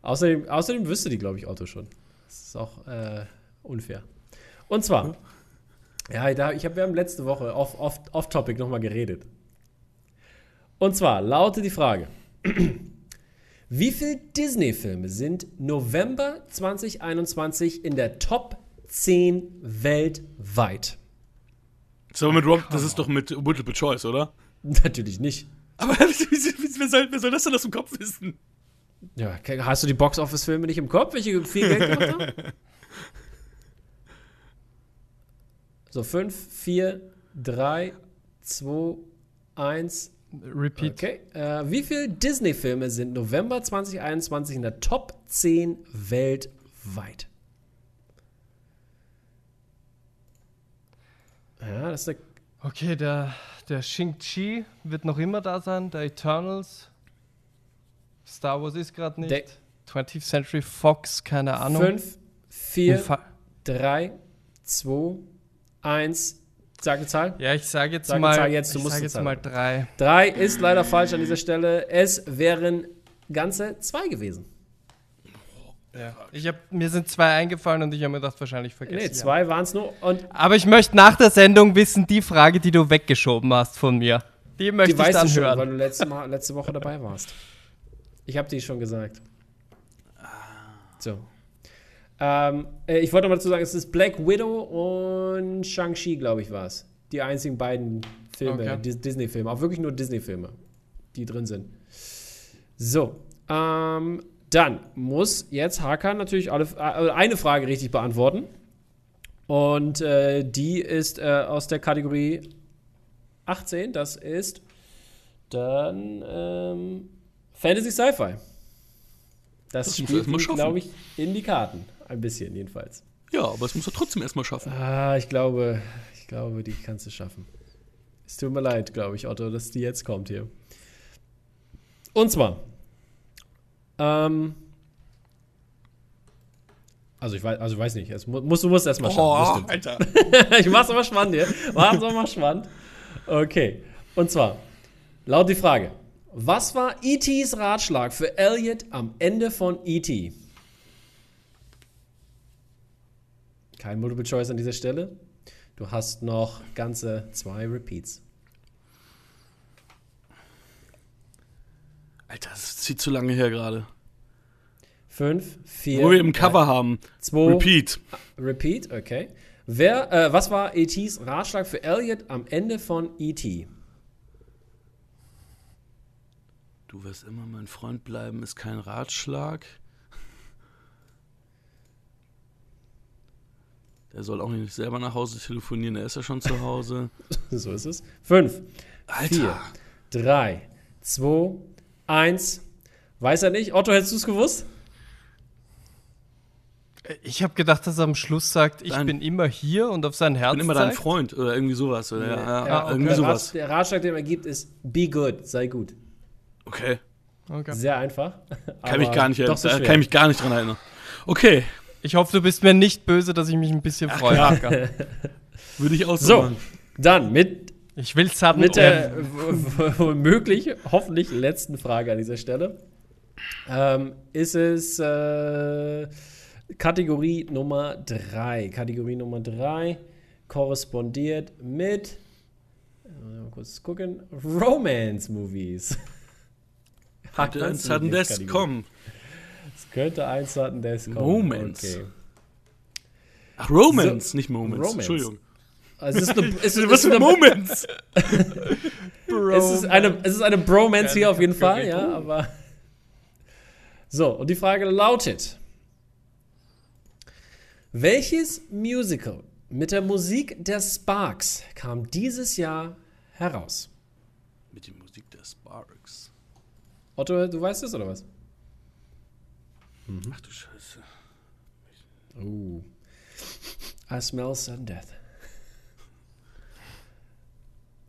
Außerdem, außerdem wüsste die, glaube ich, Otto schon. Das ist auch äh, unfair. Und zwar, ja, da, ich hab, wir haben letzte Woche off- off- off-topic nochmal geredet. Und zwar lautet die Frage: Wie viele Disney-Filme sind November 2021 in der Top 10 weltweit? Das mit Rob, das ist doch mit Multiple Choice, oder? Natürlich nicht. Aber wer soll, wer soll das denn aus dem Kopf wissen? Ja, hast du die Box-Office-Filme nicht im Kopf, welche viel Geld gemacht haben? So, 5, 4, 3, 2, 1. Repeat. Okay. Äh, wie viele Disney-Filme sind November 2021 in der Top 10 weltweit? Ja, das ist der Okay, der, der Shang-Chi wird noch immer da sein, der Eternals. Star Wars ist gerade nicht. Der- 20th Century Fox, keine Ahnung. 5, 4, Infa- 3, 2, 1. Sag eine Zahl. Ja, ich sage jetzt Sag mal, Zahl jetzt, du ich musst sage jetzt mal drei. 3 ist leider falsch an dieser Stelle. Es wären ganze zwei gewesen. Ich hab, mir sind zwei eingefallen und ich habe mir das wahrscheinlich vergessen. Nee, zwei waren es nur. Und Aber ich möchte nach der Sendung wissen, die Frage, die du weggeschoben hast von mir. Die möchte die ich dann du schon, hören. weil du letzte, Mal, letzte Woche dabei warst. Ich habe die schon gesagt. So. Ähm, äh, ich wollte mal dazu sagen, es ist Black Widow und Shang-Chi, glaube ich, war es. Die einzigen beiden Filme, Okay. Dis- Disney-Filme, auch wirklich nur Disney-Filme, die drin sind. So. Ähm, dann muss jetzt Hakan natürlich alle, äh, eine Frage richtig beantworten. Und äh, die ist äh, aus der Kategorie 18. Das ist dann ähm, Fantasy Sci-Fi. Das, Das spielt, glaube ich, in die Karten. Ein bisschen jedenfalls. Ja, aber es muss er trotzdem erstmal schaffen. Ah, ich glaube, ich glaube, die kannst du schaffen. Es tut mir leid, glaube ich, Otto, dass die jetzt kommt hier. Und zwar, ähm, also ich weiß, also ich weiß nicht, es mu musst, du musst erstmal schaffen. das stimmt. Alter. ich mach's aber spannend hier. Mach's aber mal spannend. Okay. Und zwar, laut die Frage: Was war E.T.s Ratschlag für Elliot am Ende von E.T.? Kein Multiple Choice an dieser Stelle. Du hast noch ganze zwei Repeats. Alter, das zieht zu lange her gerade. Fünf, vier. Wo wir im Cover haben. zwei, Repeat. Repeat, okay. Wer, äh, was war E.T.s Ratschlag für Elliot am Ende von E.T.? Du wirst immer mein Freund bleiben, ist kein Ratschlag. Der soll auch nicht selber nach Hause telefonieren, er ist ja schon zu Hause. So ist es. Fünf, Alter. vier, drei, zwei, eins. Weiß er nicht? Otto, hättest du es gewusst? Ich habe gedacht, dass er am Schluss sagt, ich Dein- bin immer hier und auf sein Ich Herz bin immer dein zeigt. Freund oder irgendwie sowas. Oder? Ja, ja, Ja, irgendwie der, sowas. Rat, der Ratschlag, den er gibt, ist be good, sei gut. Okay. Okay. Sehr einfach. Kann mich gar nicht, doch so da schwer. kann ich mich gar nicht dran erinnern. Okay, Ich hoffe, du bist mir nicht böse, dass ich mich ein bisschen freue. Hakan. würde ich auch so So, machen. dann mit, Ich will Sudden mit der womöglich, hoffentlich letzten Frage an dieser Stelle. Ähm, ist es äh, Kategorie Nummer 3. Kategorie Nummer 3 korrespondiert mit, äh, mal kurz gucken, Romance-Movies. Könnte ein Death Lieblingskategorie. kommen. Könnte ein Sudden Death kommen. Moments. Okay. Ach, Romance, nicht Moments. Romance. Entschuldigung. Also es ist eine, es ist, Was es ist für Moments? es ist eine, es ist eine Bromance hier auf jeden Fall, ja, aber. So, und die Frage lautet: Welches Musical mit der Musik der Sparks kam dieses Jahr heraus? Mit der Musik der Sparks. Otto, du weißt es oder was? Ach du Scheiße. Oh. I smell sudden death.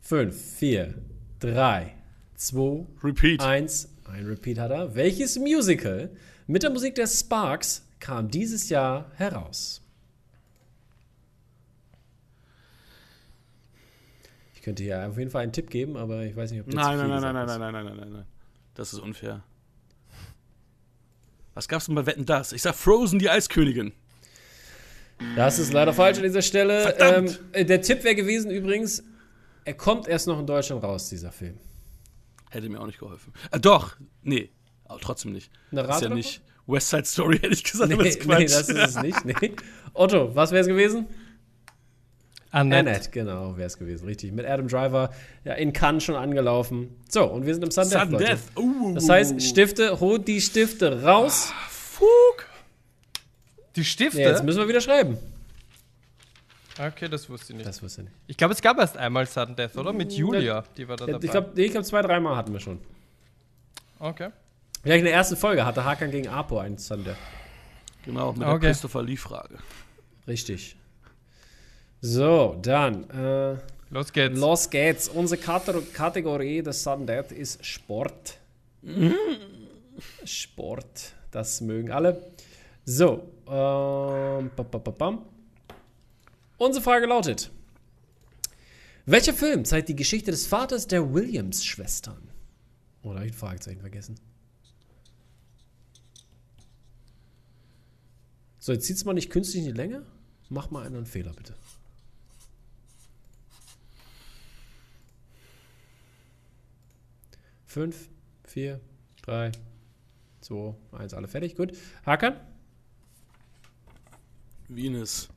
Fünf, vier, drei, zwei, Repeat. eins. Ein Repeat hat er. Welches Musical mit der Musik der Sparks kam dieses Jahr heraus? Ich könnte hier auf jeden Fall einen Tipp geben, aber ich weiß nicht, ob der Nein, nein, nein, nein, nein, nein, nein, nein, nein, nein. Das ist unfair. Was gab's denn bei Wetten das? Ich sag Frozen, die Eiskönigin. Das ist leider falsch an dieser Stelle. Verdammt! Ähm, äh, der Tipp wäre gewesen übrigens, er kommt erst noch in Deutschland raus, dieser Film. Hätte mir auch nicht geholfen. Äh, doch, nee, aber trotzdem nicht. Eine Das ist ja nicht West Side Story, hätte ich gesagt, Nee, aber das ist Quatsch. nee, das ist es nicht. Nee. Otto, was wäre es gewesen? Annette. Annette, genau, wäre es gewesen. Richtig. Mit Adam Driver ja, in Cannes schon angelaufen. So, und wir sind im Sudden Death, Sudden Leute. Death. Uh, Das heißt, Stifte, holt die Stifte raus. Fug. Die Stifte? Nee, jetzt müssen wir wieder schreiben. okay, das wusste ich nicht. Das wusste ich nicht. Ich glaube, es gab erst einmal Sudden Death, oder? Mit Julia, die war da Ja, dabei. ich glaube, nee, ich glaub, zwei, dreimal hatten wir schon. okay. Vielleicht in der ersten Folge hatte Hakan gegen Apo einen Sudden Death. Genau, mit Okay. der Christopher Lee-Frage. Richtig. So, dann. Äh, Los geht's. Los geht's. Unsere Kate- Kategorie des Sudden Death ist Sport. Sport. Das mögen alle. So. Ähm, bam, bam, bam. Unsere Frage lautet: Welcher Film zeigt die Geschichte des Vaters der Williams-Schwestern? Oder habe ich ein Fragezeichen vergessen? So, jetzt zieht es mal nicht künstlich in die Länge. Mach mal einen Fehler, bitte. 5, 4, 3, 2, 1, alle fertig. Gut. Hakan? Venus.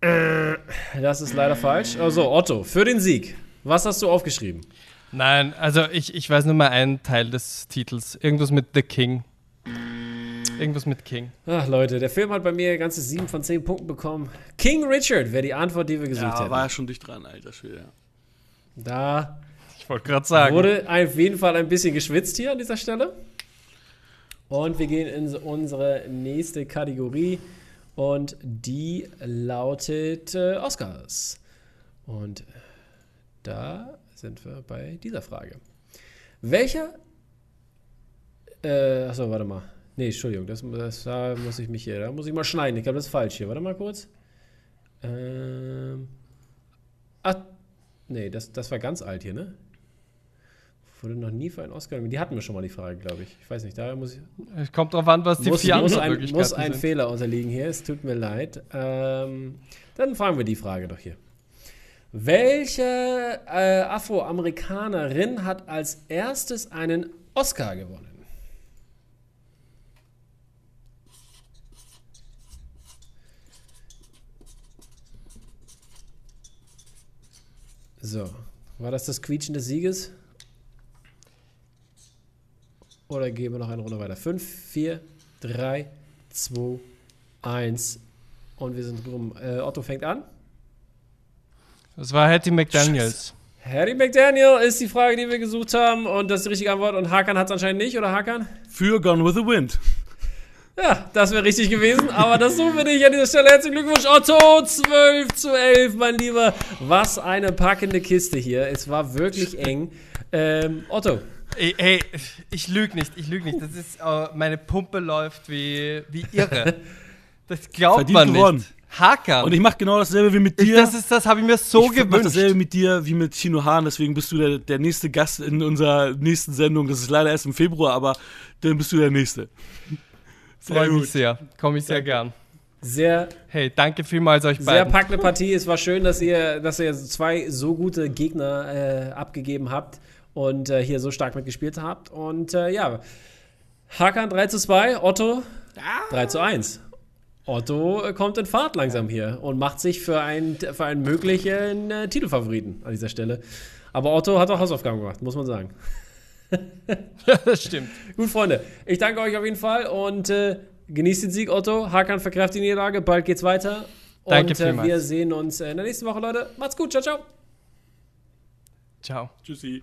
Das ist leider falsch. Also, Otto, für den Sieg. Was hast du aufgeschrieben? Nein, also ich, ich weiß nur mal einen Teil des Titels. Irgendwas mit The King. Irgendwas mit King. Ach Leute, der Film hat bei mir ganze 7 von 10 Punkten bekommen. King Richard wäre die Antwort, die wir gesucht ja, hätten. war ja schon dicht dran, alter Schwede. Da Ich wollte gerade sagen. wurde auf jeden Fall ein bisschen geschwitzt hier an dieser Stelle. Und wir gehen in unsere nächste Kategorie. Und die lautet äh, Oscars. Und da sind wir bei dieser Frage. Welcher. Äh, achso, warte mal. Nee, Entschuldigung, das, das, da muss ich mich hier, da muss ich mal schneiden. Ich glaube, das ist falsch hier. Warte mal kurz. Ähm. Ach, nee, das, das war ganz alt hier, ne? Wurde noch nie für einen Oscar. Die hatten wir schon mal die Frage, glaube ich. Ich weiß nicht, daher muss ich. Es kommt drauf an, was die muss, vier muss, ein, muss ein sind. Fehler unterliegen hier. Es tut mir leid. Ähm, dann fragen wir die Frage doch hier. Welche äh, Afroamerikanerin hat als erstes einen Oscar gewonnen? So, war das das Quietschen des Sieges? Oder gehen wir noch eine Runde weiter? 5, 4, 3, 2, 1. Und wir sind rum. Äh, Otto fängt an. Das war Hattie McDaniels. Harry McDaniel ist die Frage, die wir gesucht haben. Und das ist die richtige Antwort. Und Hakan hat es anscheinend nicht, oder Hakan? Für Gone with the Wind. Ja, das wäre richtig gewesen. Aber das suchen wir nicht an dieser Stelle. Herzlichen Glückwunsch, Otto. 12 zu 11, mein Lieber. Was eine packende Kiste hier. Es war wirklich eng. Ähm, Otto, Ey, ey, ich lüge nicht, ich lüge nicht. Das ist, äh, meine Pumpe läuft wie, wie irre. Das glaubt Verdient man gewonnen. nicht. Hacker. Und ich mache genau dasselbe wie mit ich, dir. das ist, das habe ich mir so ich mach gewünscht. dasselbe mit dir wie mit Tino Hahn, deswegen bist du der, der nächste Gast in unserer nächsten Sendung. Das ist leider erst im Februar, aber dann bist du der Nächste. Freue mich sehr. Komme ich sehr gern. sehr Hey, danke vielmals euch Sehr beiden. packende Partie. Es war schön, dass ihr, dass ihr zwei so gute Gegner äh, abgegeben habt und äh, hier so stark mitgespielt habt. Und äh, ja, Hakan 3 zu 2, Otto 3 zu 1. Otto äh, kommt in Fahrt langsam hier und macht sich für einen, für einen möglichen äh, Titelfavoriten an dieser Stelle. Aber Otto hat auch Hausaufgaben gemacht, muss man sagen. Ja, das stimmt. Gut, Freunde, ich danke euch auf jeden Fall und äh, genießt den Sieg, Otto. Hakan verkräftet die Niederlage. Bald geht's weiter. Danke und äh, vielmals. wir sehen uns äh, in der nächsten Woche, Leute. Macht's gut. Ciao, ciao. Ciao. Tschüssi.